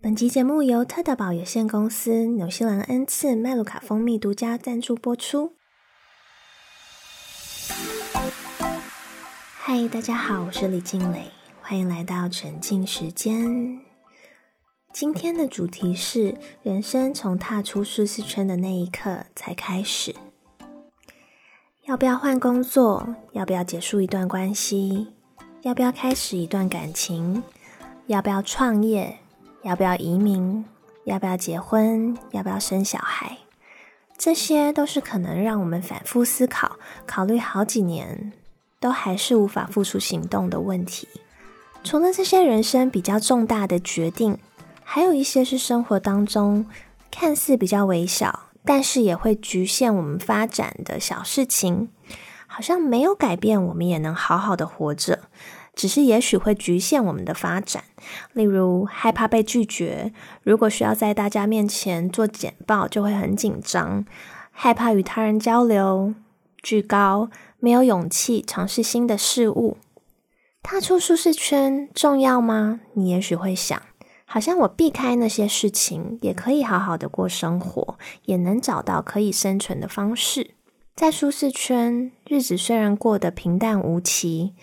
本集节目由特德堡有限公司纽西兰恩赐麦卢卡蜂蜜独家赞助播出。嗨，大家好，我是李静蕾，欢迎来到沉浸时间。今天的主题是人生从踏出舒适圈的那一刻才开始。要不要换工作？要不要结束一段关系？要不要开始一段感情？要不要创业？要不要移民？要不要结婚？要不要生小孩？这些都是可能让我们反复思考、考虑好几年，都还是无法付出行动的问题。除了这些人生比较重大的决定，还有一些是生活当中看似比较微小，但是也会局限我们发展的小事情。好像没有改变，我们也能好好的活着。只是也许会局限我们的发展，例如害怕被拒绝，如果需要在大家面前做简报，就会很紧张；害怕与他人交流，惧高，没有勇气尝试新的事物。踏出舒适圈重要吗？你也许会想，好像我避开那些事情，也可以好好的过生活，也能找到可以生存的方式。在舒适圈，日子虽然过得平淡无奇。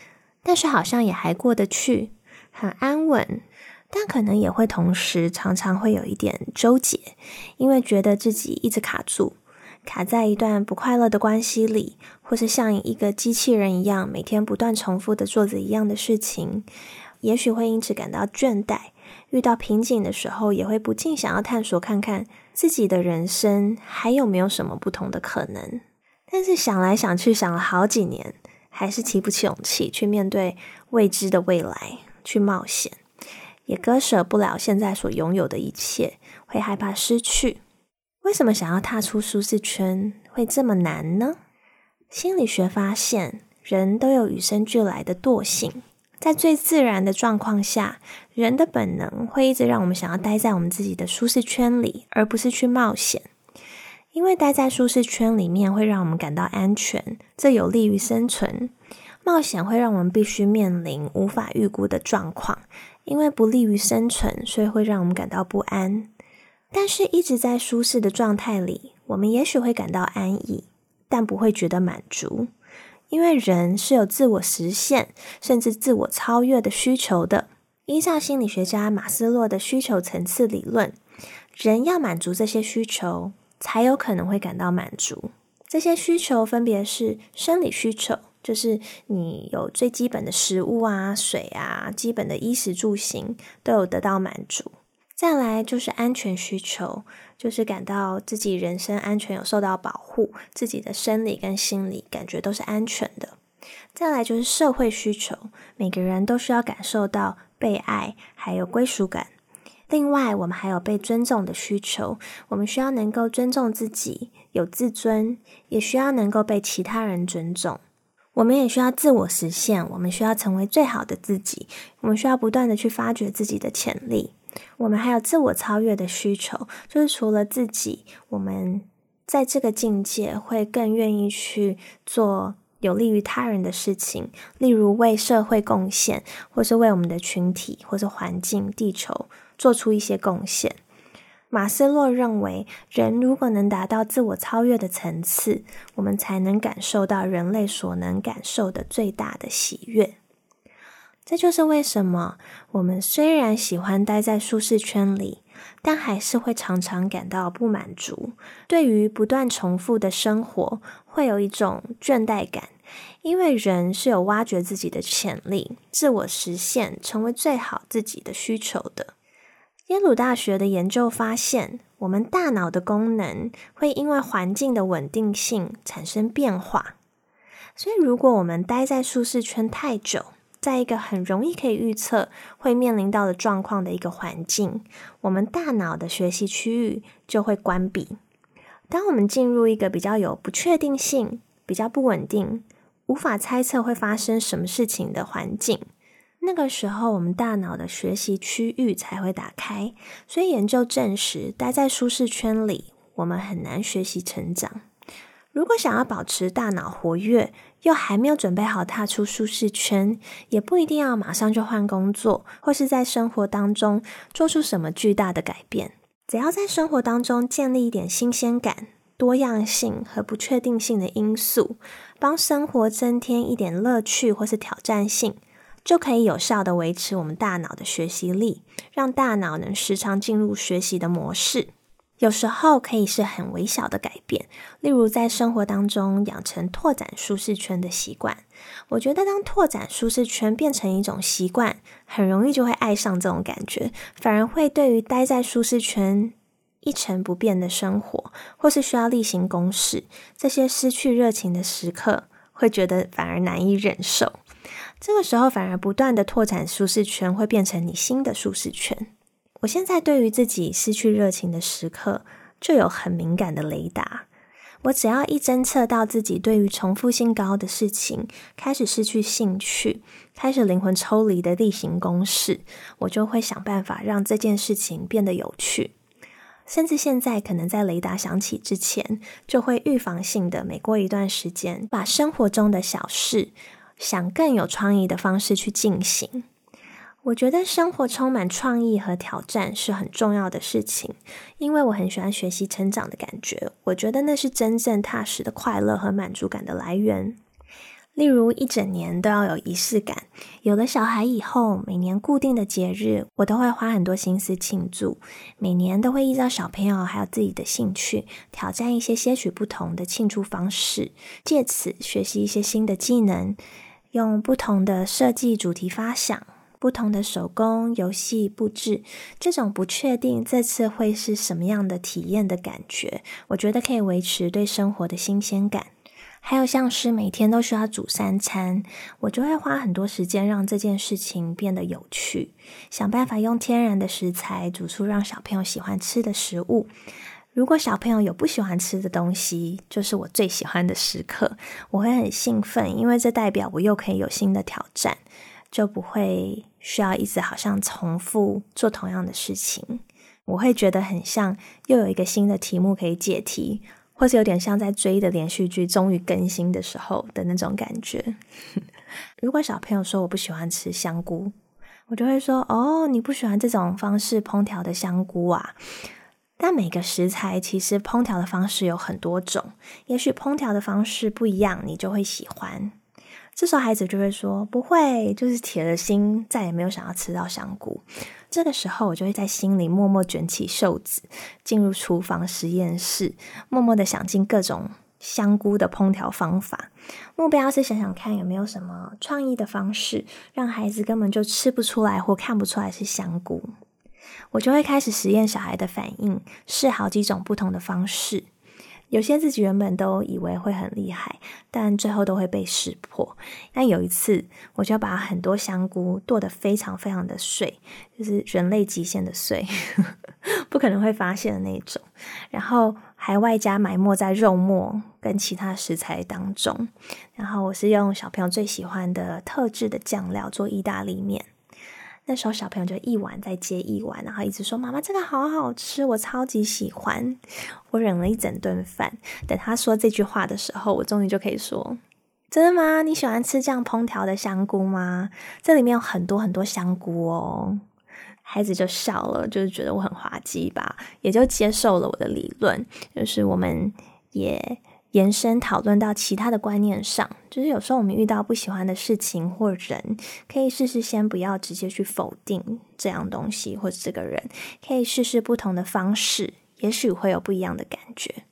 但是好像也还过得去，很安稳，但可能也会同时常常会有一点纠结，因为觉得自己一直卡住，卡在一段不快乐的关系里，或是像一个机器人一样，每天不断重复的做着一样的事情，也许会因此感到倦怠。遇到瓶颈的时候，也会不禁想要探索看看自己的人生还有没有什么不同的可能。但是想来想去，想了好几年。还是提不起勇气去面对未知的未来，去冒险，也割舍不了现在所拥有的一切，会害怕失去。为什么想要踏出舒适圈会这么难呢？心理学发现，人都有与生俱来的惰性，在最自然的状况下，人的本能会一直让我们想要待在我们自己的舒适圈里，而不是去冒险。因为待在舒适圈里面会让我们感到安全，这有利于生存。冒险会让我们必须面临无法预估的状况，因为不利于生存，所以会让我们感到不安。但是，一直在舒适的状态里，我们也许会感到安逸，但不会觉得满足，因为人是有自我实现甚至自我超越的需求的。依照心理学家马斯洛的需求层次理论，人要满足这些需求。才有可能会感到满足。这些需求分别是生理需求，就是你有最基本的食物啊、水啊、基本的衣食住行都有得到满足。再来就是安全需求，就是感到自己人身安全有受到保护，自己的生理跟心理感觉都是安全的。再来就是社会需求，每个人都需要感受到被爱，还有归属感。另外，我们还有被尊重的需求。我们需要能够尊重自己，有自尊，也需要能够被其他人尊重。我们也需要自我实现，我们需要成为最好的自己。我们需要不断的去发掘自己的潜力。我们还有自我超越的需求，就是除了自己，我们在这个境界会更愿意去做有利于他人的事情，例如为社会贡献，或是为我们的群体，或是环境、地球。做出一些贡献。马斯洛认为，人如果能达到自我超越的层次，我们才能感受到人类所能感受的最大的喜悦。这就是为什么我们虽然喜欢待在舒适圈里，但还是会常常感到不满足。对于不断重复的生活，会有一种倦怠感，因为人是有挖掘自己的潜力、自我实现、成为最好自己的需求的。耶鲁大学的研究发现，我们大脑的功能会因为环境的稳定性产生变化。所以，如果我们待在舒适圈太久，在一个很容易可以预测会面临到的状况的一个环境，我们大脑的学习区域就会关闭。当我们进入一个比较有不确定性、比较不稳定、无法猜测会发生什么事情的环境。那个时候，我们大脑的学习区域才会打开。所以研究证实，待在舒适圈里，我们很难学习成长。如果想要保持大脑活跃，又还没有准备好踏出舒适圈，也不一定要马上就换工作，或是在生活当中做出什么巨大的改变。只要在生活当中建立一点新鲜感、多样性和不确定性的因素，帮生活增添一点乐趣或是挑战性，就可以有效的维持我们大脑的学习力，让大脑能时常进入学习的模式。有时候可以是很微小的改变，例如在生活当中养成拓展舒适圈的习惯。我觉得当拓展舒适圈变成一种习惯，很容易就会爱上这种感觉，反而会对于待在舒适圈一成不变的生活，或是需要例行公事这些失去热情的时刻，会觉得反而难以忍受。这个时候，反而不断的拓展舒适圈，会变成你新的舒适圈。我现在对于自己失去热情的时刻，就有很敏感的雷达。我只要一侦测到自己对于重复性高的事情开始失去兴趣，开始灵魂抽离的例行公事，我就会想办法让这件事情变得有趣。甚至现在可能在雷达响起之前，就会预防性的每过一段时间，把生活中的小事想更有创意的方式去进行。我觉得生活充满创意和挑战是很重要的事情，因为我很喜欢学习成长的感觉。我觉得那是真正踏实的快乐和满足感的来源。例如，一整年都要有仪式感。有了小孩以后，每年固定的节日，我都会花很多心思庆祝。每年都会依照小朋友还有自己的兴趣，挑战一些些许不同的庆祝方式，借此学习一些新的技能，用不同的设计主题发想。不同的手工游戏布置，这种不确定这次会是什么样的体验的感觉，我觉得可以维持对生活的新鲜感。还有像是每天都需要煮三餐，我就会花很多时间让这件事情变得有趣，想办法用天然的食材煮出让小朋友喜欢吃的食物。如果小朋友有不喜欢吃的东西，就是我最喜欢的时刻，我会很兴奋，因为这代表我又可以有新的挑战。就不会需要一直好像重复做同样的事情，我会觉得很像又有一个新的题目可以解题，或是有点像在追的连续剧终于更新的时候的那种感觉。如果小朋友说我不喜欢吃香菇，我就会说哦，你不喜欢这种方式烹调的香菇啊？但每个食材其实烹调的方式有很多种，也许烹调的方式不一样，你就会喜欢。这时候孩子就会说：“不会，就是铁了心，再也没有想要吃到香菇。”这个时候，我就会在心里默默卷起袖子，进入厨房实验室，默默的想尽各种香菇的烹调方法。目标是想想看有没有什么创意的方式，让孩子根本就吃不出来或看不出来是香菇。我就会开始实验小孩的反应，试好几种不同的方式。有些自己原本都以为会很厉害，但最后都会被识破。但有一次，我就把很多香菇剁得非常非常的碎，就是人类极限的碎，不可能会发现的那种。然后还外加埋没在肉末跟其他食材当中。然后我是用小朋友最喜欢的特制的酱料做意大利面。那时候小朋友就一碗再接一碗，然后一直说：“妈妈，这个好好吃，我超级喜欢。”我忍了一整顿饭，等他说这句话的时候，我终于就可以说：“真的吗？你喜欢吃这样烹调的香菇吗？这里面有很多很多香菇哦。”孩子就笑了，就是觉得我很滑稽吧，也就接受了我的理论，就是我们也。延伸讨论到其他的观念上，就是有时候我们遇到不喜欢的事情或人，可以试试先不要直接去否定这样东西或者这个人，可以试试不同的方式，也许会有不一样的感觉。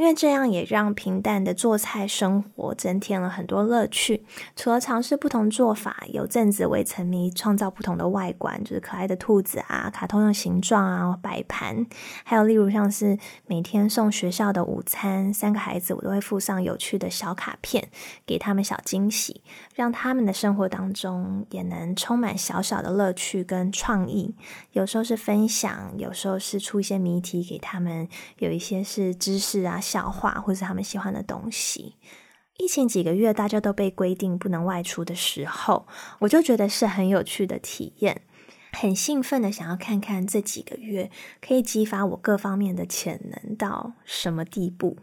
因为这样也让平淡的做菜生活增添了很多乐趣。除了尝试不同做法，有阵子我也沉迷创造不同的外观，就是可爱的兔子啊、卡通的形状啊、摆盘，还有例如像是每天送学校的午餐，三个孩子我都会附上有趣的小卡片，给他们小惊喜，让他们的生活当中也能充满小小的乐趣跟创意。有时候是分享，有时候是出一些谜题给他们，有一些是知识啊。笑话，或是他们喜欢的东西。疫情几个月，大家都被规定不能外出的时候，我就觉得是很有趣的体验，很兴奋的想要看看这几个月可以激发我各方面的潜能到什么地步。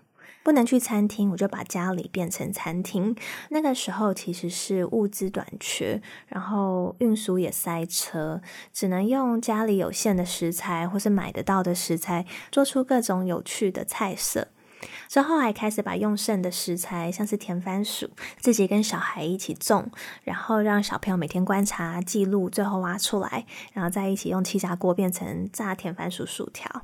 不能去餐厅，我就把家里变成餐厅。那个时候其实是物资短缺，然后运输也塞车，只能用家里有限的食材或是买得到的食材，做出各种有趣的菜色。之后还开始把用剩的食材，像是甜番薯，自己跟小孩一起种，然后让小朋友每天观察记录，最后挖出来，然后再一起用气炸锅变成炸甜番薯薯条。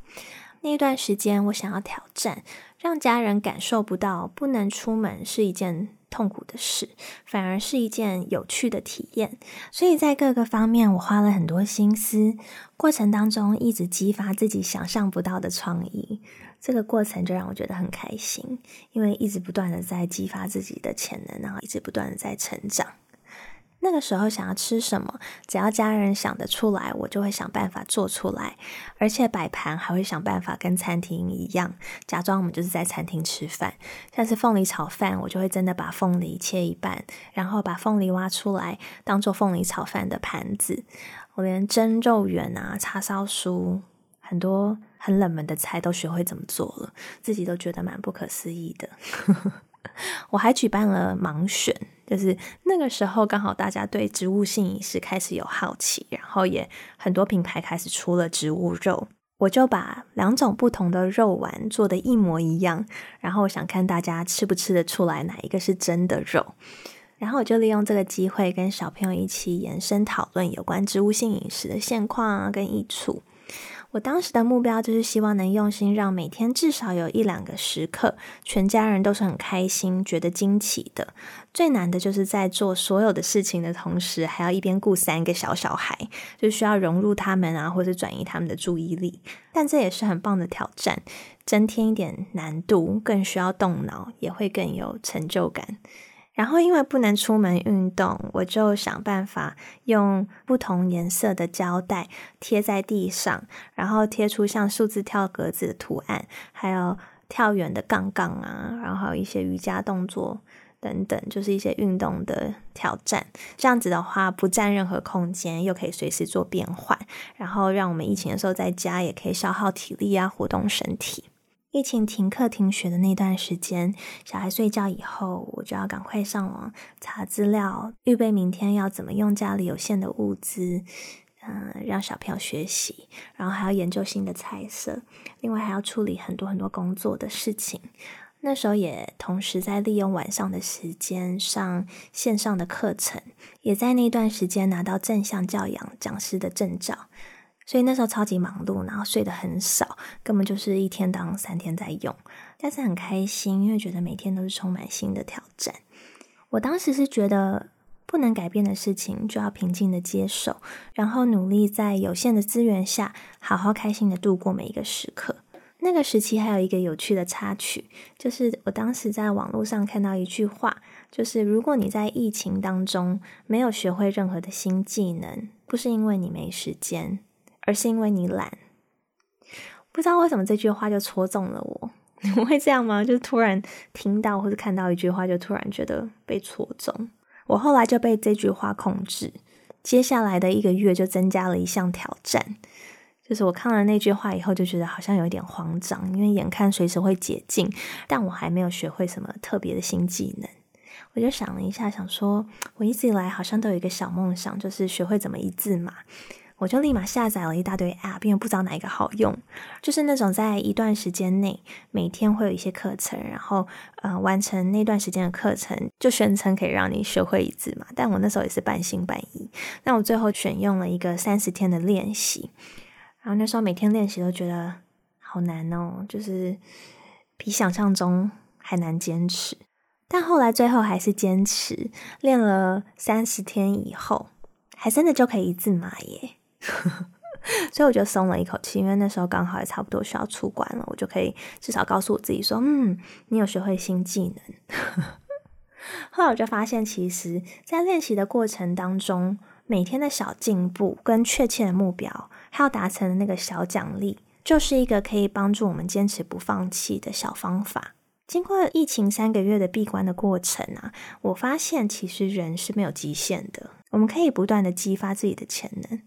那段时间，我想要挑战，让家人感受不到不能出门是一件痛苦的事，反而是一件有趣的体验。所以在各个方面，我花了很多心思，过程当中一直激发自己想象不到的创意。这个过程就让我觉得很开心，因为一直不断的在激发自己的潜能，然后一直不断的在成长。那个时候想要吃什么，只要家人想得出来，我就会想办法做出来，而且摆盘还会想办法跟餐厅一样，假装我们就是在餐厅吃饭。像是凤梨炒饭，我就会真的把凤梨切一半，然后把凤梨挖出来，当做凤梨炒饭的盘子。我连蒸肉圆啊、叉烧酥，很多。很冷门的菜都学会怎么做了，自己都觉得蛮不可思议的。我还举办了盲选，就是那个时候刚好大家对植物性饮食开始有好奇，然后也很多品牌开始出了植物肉，我就把两种不同的肉丸做的一模一样，然后我想看大家吃不吃得出来哪一个是真的肉，然后我就利用这个机会跟小朋友一起延伸讨论有关植物性饮食的现况啊跟益处。我当时的目标就是希望能用心让每天至少有一两个时刻，全家人都是很开心、觉得惊奇的。最难的就是在做所有的事情的同时，还要一边顾三个小小孩，就需要融入他们啊，或者转移他们的注意力。但这也是很棒的挑战，增添一点难度，更需要动脑，也会更有成就感。然后因为不能出门运动，我就想办法用不同颜色的胶带贴在地上，然后贴出像数字跳格子的图案，还有跳远的杠杠啊，然后一些瑜伽动作等等，就是一些运动的挑战。这样子的话，不占任何空间，又可以随时做变换，然后让我们疫情的时候在家也可以消耗体力啊，活动身体。疫情停课停学的那段时间，小孩睡觉以后，我就要赶快上网查资料，预备明天要怎么用家里有限的物资，嗯，让小朋友学习，然后还要研究新的菜色，另外还要处理很多很多工作的事情。那时候也同时在利用晚上的时间上线上的课程，也在那段时间拿到正向教养讲师的证照。所以那时候超级忙碌，然后睡得很少，根本就是一天当三天在用，但是很开心，因为觉得每天都是充满新的挑战。我当时是觉得不能改变的事情就要平静的接受，然后努力在有限的资源下好好开心的度过每一个时刻。那个时期还有一个有趣的插曲，就是我当时在网络上看到一句话，就是如果你在疫情当中没有学会任何的新技能，不是因为你没时间。而是因为你懒，不知道为什么这句话就戳中了我。你会这样吗？就是突然听到或者看到一句话，就突然觉得被戳中。我后来就被这句话控制，接下来的一个月就增加了一项挑战，就是我看了那句话以后，就觉得好像有一点慌张，因为眼看随时会解禁，但我还没有学会什么特别的新技能。我就想了一下，想说我一直以来好像都有一个小梦想，就是学会怎么一字马。我就立马下载了一大堆 App，并不知道哪一个好用，就是那种在一段时间内每天会有一些课程，然后呃完成那段时间的课程，就宣称可以让你学会一字嘛。但我那时候也是半信半疑。那我最后选用了一个三十天的练习，然后那时候每天练习都觉得好难哦，就是比想象中还难坚持。但后来最后还是坚持练了三十天以后，还真的就可以一字马耶。所以我就松了一口气，因为那时候刚好也差不多需要出关了，我就可以至少告诉我自己说：“嗯，你有学会新技能。”后来我就发现，其实，在练习的过程当中，每天的小进步跟确切的目标，还要达成的那个小奖励，就是一个可以帮助我们坚持不放弃的小方法。经过疫情三个月的闭关的过程啊，我发现其实人是没有极限的，我们可以不断的激发自己的潜能。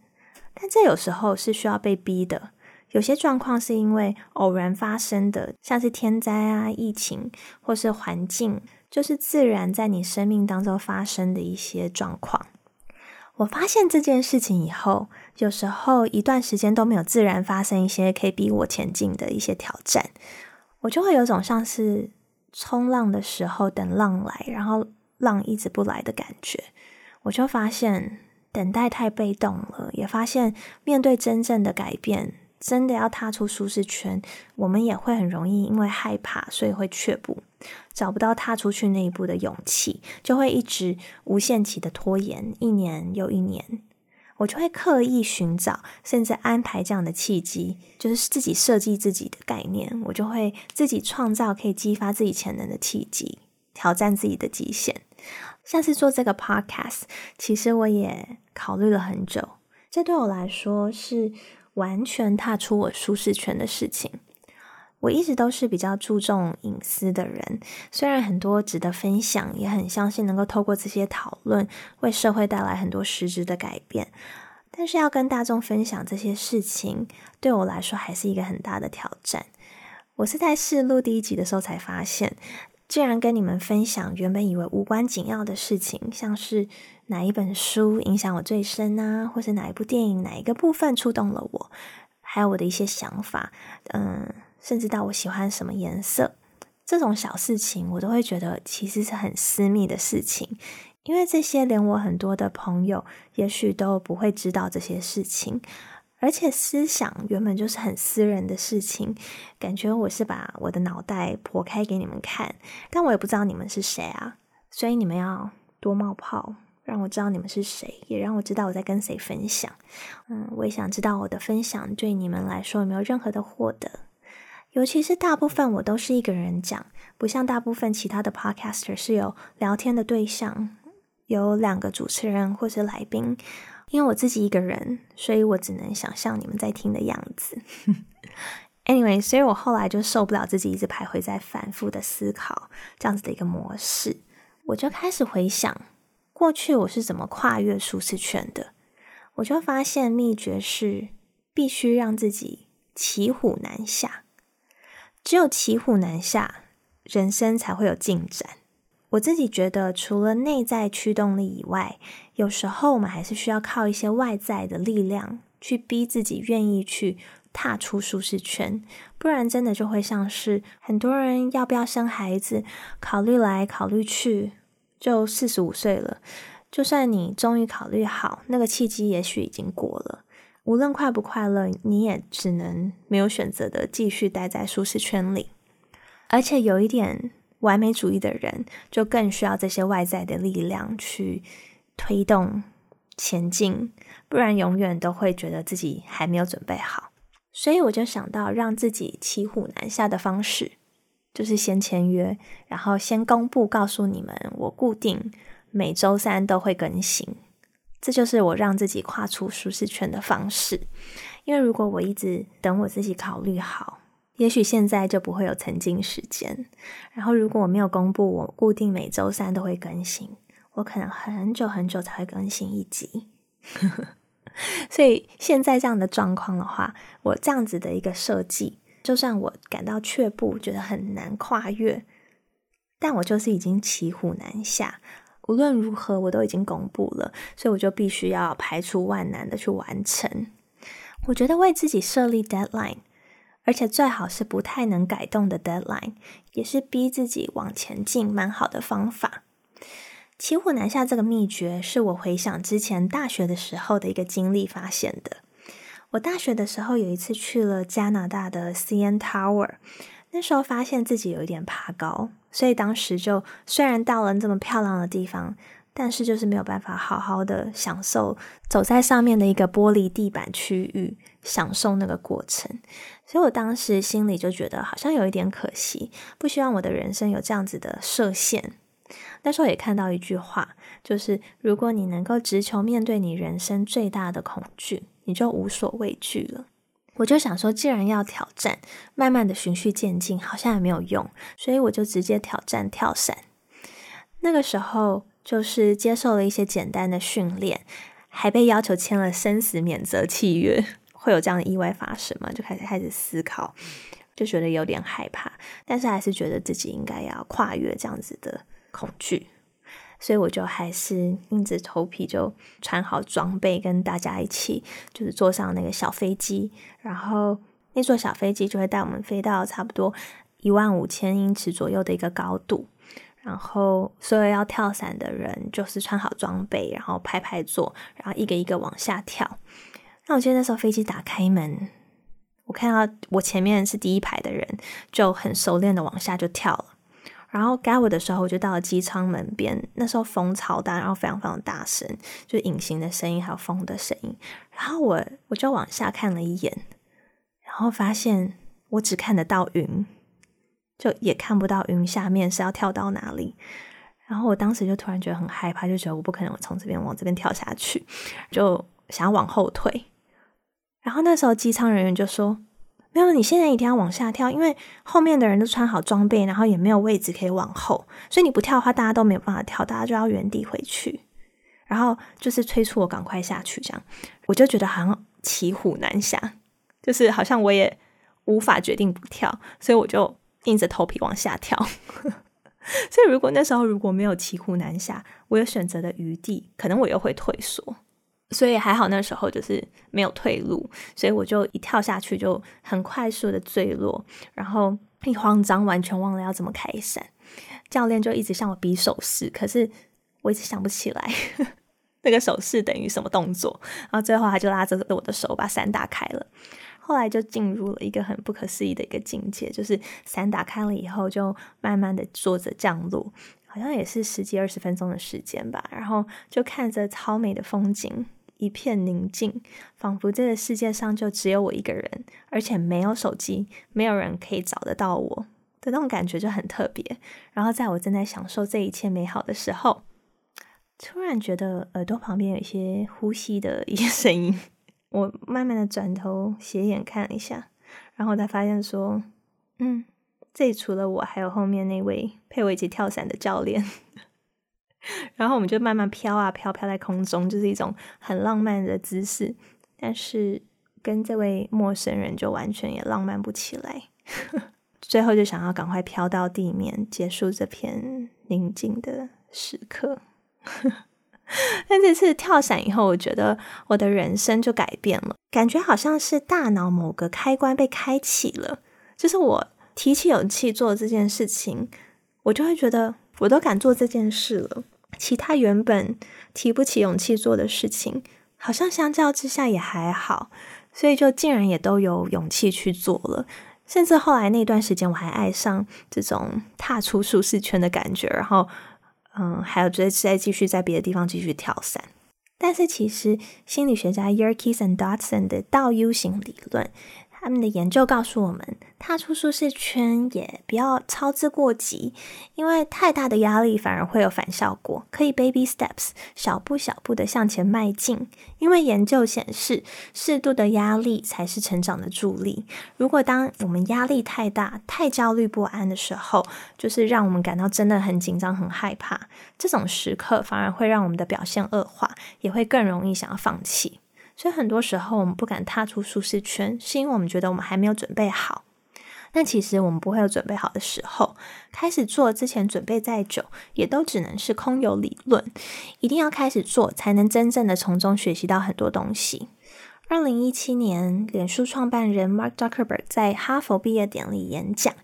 但这有时候是需要被逼的，有些状况是因为偶然发生的，像是天灾啊、疫情，或是环境，就是自然在你生命当中发生的一些状况。我发现这件事情以后，有时候一段时间都没有自然发生一些可以逼我前进的一些挑战，我就会有种像是冲浪的时候等浪来，然后浪一直不来的感觉。我就发现等待太被动了，也发现面对真正的改变。真的要踏出舒适圈，我们也会很容易因为害怕，所以会却步，找不到踏出去那一步的勇气，就会一直无限期的拖延，一年又一年。我就会刻意寻找，甚至安排这样的契机，就是自己设计自己的概念，我就会自己创造可以激发自己潜能的契机，挑战自己的极限。像是做这个 podcast，其实我也考虑了很久，这对我来说是。完全踏出我舒适圈的事情，我一直都是比较注重隐私的人。虽然很多值得分享，也很相信能够透过这些讨论为社会带来很多实质的改变，但是要跟大众分享这些事情，对我来说还是一个很大的挑战。我是在试录第一集的时候才发现。既然跟你们分享原本以为无关紧要的事情，像是哪一本书影响我最深啊，或是哪一部电影哪一个部分触动了我，还有我的一些想法，嗯，甚至到我喜欢什么颜色，这种小事情，我都会觉得其实是很私密的事情，因为这些连我很多的朋友也许都不会知道这些事情。而且思想原本就是很私人的事情，感觉我是把我的脑袋剖开给你们看，但我也不知道你们是谁啊，所以你们要多冒泡，让我知道你们是谁，也让我知道我在跟谁分享。嗯，我也想知道我的分享对你们来说有没有任何的获得，尤其是大部分我都是一个人讲，不像大部分其他的 podcaster 是有聊天的对象，有两个主持人或是来宾。因为我自己一个人，所以我只能想象你们在听的样子。Anyway，所以我后来就受不了自己一直徘徊在反复的思考这样子的一个模式，我就开始回想过去我是怎么跨越舒适圈的。我就发现秘诀是必须让自己骑虎难下，只有骑虎难下，人生才会有进展。我自己觉得，除了内在驱动力以外，有时候我们还是需要靠一些外在的力量去逼自己愿意去踏出舒适圈，不然真的就会像是很多人要不要生孩子，考虑来考虑去，就四十五岁了。就算你终于考虑好，那个契机也许已经过了。无论快不快乐，你也只能没有选择的继续待在舒适圈里，而且有一点。完美主义的人就更需要这些外在的力量去推动前进，不然永远都会觉得自己还没有准备好。所以我就想到让自己骑虎难下的方式，就是先签约，然后先公布告诉你们，我固定每周三都会更新。这就是我让自己跨出舒适圈的方式。因为如果我一直等我自己考虑好。也许现在就不会有沉浸时间。然后，如果我没有公布我固定每周三都会更新，我可能很久很久才会更新一集。所以现在这样的状况的话，我这样子的一个设计，就算我感到却步，觉得很难跨越，但我就是已经骑虎难下。无论如何，我都已经公布了，所以我就必须要排除万难的去完成。我觉得为自己设立 deadline。而且最好是不太能改动的 deadline，也是逼自己往前进蛮好的方法。骑虎难下这个秘诀，是我回想之前大学的时候的一个经历发现的。我大学的时候有一次去了加拿大的 CN Tower，那时候发现自己有一点爬高，所以当时就虽然到了这么漂亮的地方。但是就是没有办法好好的享受走在上面的一个玻璃地板区域，享受那个过程。所以我当时心里就觉得好像有一点可惜，不希望我的人生有这样子的设限。那时候也看到一句话，就是如果你能够直球面对你人生最大的恐惧，你就无所畏惧了。我就想说，既然要挑战，慢慢的循序渐进，好像也没有用，所以我就直接挑战跳伞。那个时候。就是接受了一些简单的训练，还被要求签了生死免责契约。会有这样的意外发生吗？就开始开始思考，就觉得有点害怕，但是还是觉得自己应该要跨越这样子的恐惧，所以我就还是硬着头皮就穿好装备，跟大家一起就是坐上那个小飞机，然后那座小飞机就会带我们飞到差不多一万五千英尺左右的一个高度。然后，所有要跳伞的人就是穿好装备，然后排排坐，然后一个一个往下跳。那我记得那时候飞机打开门，我看到我前面是第一排的人，就很熟练的往下就跳了。然后该我的时候，我就到了机舱门边。那时候风超大，然后非常非常大声，就隐形的声音还有风的声音。然后我我就往下看了一眼，然后发现我只看得到云。就也看不到云下面是要跳到哪里，然后我当时就突然觉得很害怕，就觉得我不可能从这边往这边跳下去，就想要往后退。然后那时候机舱人员就说：“没有，你现在一定要往下跳，因为后面的人都穿好装备，然后也没有位置可以往后，所以你不跳的话，大家都没有办法跳，大家就要原地回去。”然后就是催促我赶快下去，这样我就觉得好像骑虎难下，就是好像我也无法决定不跳，所以我就。硬着头皮往下跳，所以如果那时候如果没有骑虎难下，我有选择的余地，可能我又会退缩。所以还好那时候就是没有退路，所以我就一跳下去就很快速的坠落，然后一慌张完全忘了要怎么开伞。教练就一直向我比手势，可是我一直想不起来 那个手势等于什么动作。然后最后他就拉着我的手把伞打开了。后来就进入了一个很不可思议的一个境界，就是伞打开了以后，就慢慢的坐着降落，好像也是十几二十分钟的时间吧。然后就看着超美的风景，一片宁静，仿佛这个世界上就只有我一个人，而且没有手机，没有人可以找得到我的那种感觉就很特别。然后在我正在享受这一切美好的时候，突然觉得耳朵旁边有一些呼吸的一些声音。我慢慢的转头斜眼看了一下，然后才发现说，嗯，这里除了我，还有后面那位陪我一起跳伞的教练。然后我们就慢慢飘啊飘，飘在空中，就是一种很浪漫的姿势。但是跟这位陌生人就完全也浪漫不起来。最后就想要赶快飘到地面，结束这片宁静的时刻。但这次跳伞以后，我觉得我的人生就改变了，感觉好像是大脑某个开关被开启了。就是我提起勇气做这件事情，我就会觉得我都敢做这件事了，其他原本提不起勇气做的事情，好像相较之下也还好，所以就竟然也都有勇气去做了。甚至后来那段时间，我还爱上这种踏出舒适圈的感觉，然后。嗯，还有再再继续在别的地方继续跳伞，但是其实心理学家 Yerkes and Dodson 的倒 U 型理论。他们的研究告诉我们，踏出舒适圈也不要操之过急，因为太大的压力反而会有反效果。可以 baby steps，小步小步的向前迈进。因为研究显示，适度的压力才是成长的助力。如果当我们压力太大、太焦虑不安的时候，就是让我们感到真的很紧张、很害怕。这种时刻反而会让我们的表现恶化，也会更容易想要放弃。所以很多时候，我们不敢踏出舒适圈，是因为我们觉得我们还没有准备好。但其实我们不会有准备好的时候。开始做之前，准备再久，也都只能是空有理论。一定要开始做，才能真正的从中学习到很多东西。二零一七年，脸书创办人 Mark Zuckerberg 在哈佛毕业典礼演讲。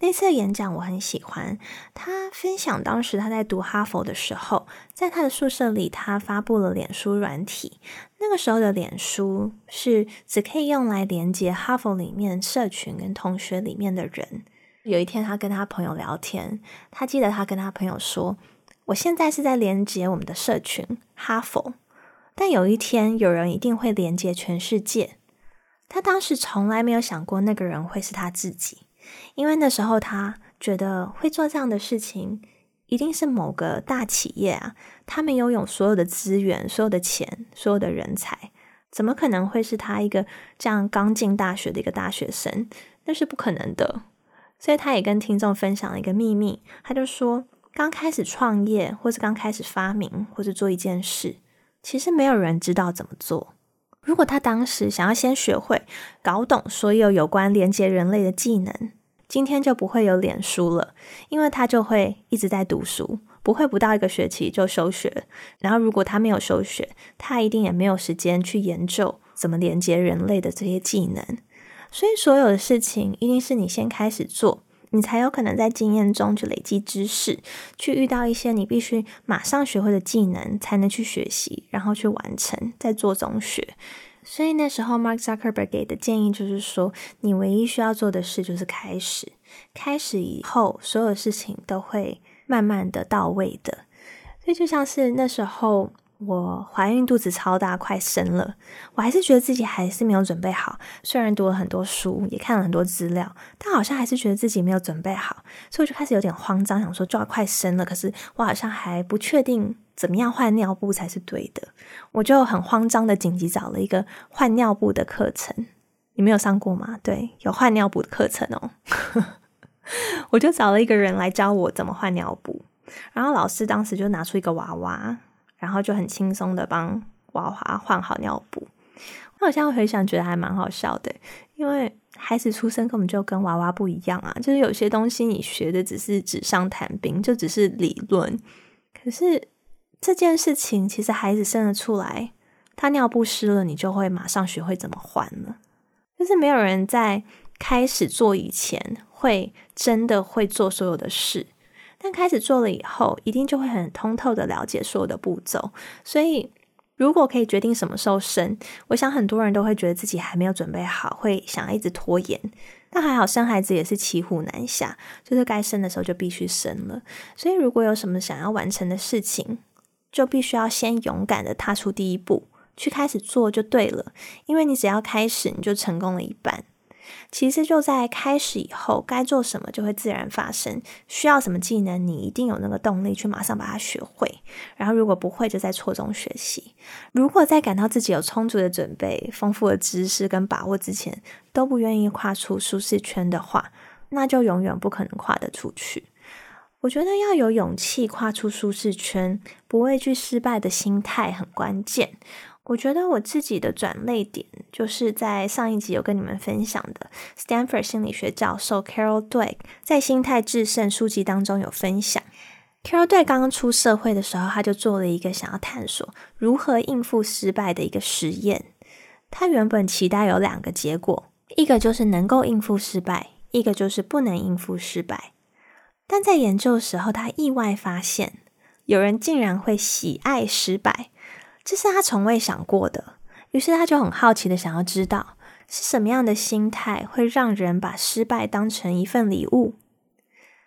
那次演讲我很喜欢，他分享当时他在读哈佛的时候，在他的宿舍里，他发布了脸书软体。那个时候的脸书是只可以用来连接哈佛里面社群跟同学里面的人。有一天，他跟他朋友聊天，他记得他跟他朋友说：“我现在是在连接我们的社群哈佛。”但有一天，有人一定会连接全世界。他当时从来没有想过那个人会是他自己，因为那时候他觉得会做这样的事情，一定是某个大企业啊，他们拥有所有的资源、所有的钱、所有的人才，怎么可能会是他一个这样刚进大学的一个大学生？那是不可能的。所以他也跟听众分享了一个秘密，他就说，刚开始创业，或是刚开始发明，或是做一件事。其实没有人知道怎么做，如果他当时想要先学会搞懂所有有关连接人类的技能，今天就不会有脸书了，因为他就会一直在读书，不会不到一个学期就休学。然后如果他没有休学，他一定也没有时间去研究怎么连接人类的这些技能。所以所有的事情一定是你先开始做。你才有可能在经验中去累积知识，去遇到一些你必须马上学会的技能，才能去学习，然后去完成，再做中学。所以那时候，Mark Zuckerberg 给的建议就是说，你唯一需要做的事就是开始。开始以后，所有事情都会慢慢的到位的。所以就像是那时候。我怀孕肚子超大，快生了，我还是觉得自己还是没有准备好。虽然读了很多书，也看了很多资料，但好像还是觉得自己没有准备好，所以我就开始有点慌张，想说就要快生了，可是我好像还不确定怎么样换尿布才是对的。我就很慌张的紧急找了一个换尿布的课程，你没有上过吗？对，有换尿布的课程哦。我就找了一个人来教我怎么换尿布，然后老师当时就拿出一个娃娃。然后就很轻松的帮娃娃换好尿布，我好像回想觉得还蛮好笑的，因为孩子出生根本就跟娃娃不一样啊，就是有些东西你学的只是纸上谈兵，就只是理论，可是这件事情其实孩子生了出来，他尿布湿了，你就会马上学会怎么换了，就是没有人在开始做以前会真的会做所有的事。但开始做了以后，一定就会很通透的了解所有的步骤。所以，如果可以决定什么时候生，我想很多人都会觉得自己还没有准备好，会想要一直拖延。但还好，生孩子也是骑虎难下，就是该生的时候就必须生了。所以，如果有什么想要完成的事情，就必须要先勇敢的踏出第一步，去开始做就对了。因为你只要开始，你就成功了一半。其实就在开始以后，该做什么就会自然发生。需要什么技能，你一定有那个动力去马上把它学会。然后如果不会，就在错中学习。如果在感到自己有充足的准备、丰富的知识跟把握之前，都不愿意跨出舒适圈的话，那就永远不可能跨得出去。我觉得要有勇气跨出舒适圈，不畏惧失败的心态很关键。我觉得我自己的转泪点，就是在上一集有跟你们分享的，Stanford 心理学教授 Carol Dweck 在《心态制胜》书籍当中有分享。Carol Dweck 刚刚出社会的时候，他就做了一个想要探索如何应付失败的一个实验。他原本期待有两个结果，一个就是能够应付失败，一个就是不能应付失败。但在研究的时候，他意外发现，有人竟然会喜爱失败。这是他从未想过的，于是他就很好奇的想要知道是什么样的心态会让人把失败当成一份礼物。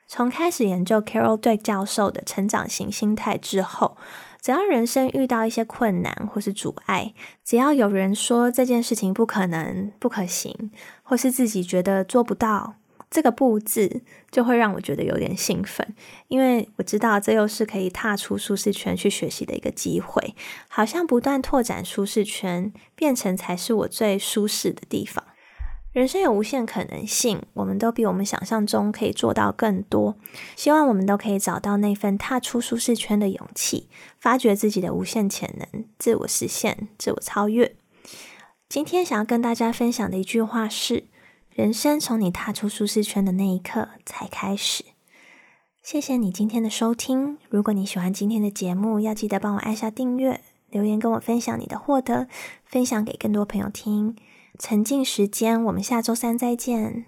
从开始研究 Carol d 教授的成长型心态之后，只要人生遇到一些困难或是阻碍，只要有人说这件事情不可能、不可行，或是自己觉得做不到。这个“布”字就会让我觉得有点兴奋，因为我知道这又是可以踏出舒适圈去学习的一个机会，好像不断拓展舒适圈，变成才是我最舒适的地方。人生有无限可能性，我们都比我们想象中可以做到更多。希望我们都可以找到那份踏出舒适圈的勇气，发掘自己的无限潜能，自我实现，自我超越。今天想要跟大家分享的一句话是。人生从你踏出舒适圈的那一刻才开始。谢谢你今天的收听。如果你喜欢今天的节目，要记得帮我按下订阅，留言跟我分享你的获得，分享给更多朋友听。沉浸时间，我们下周三再见。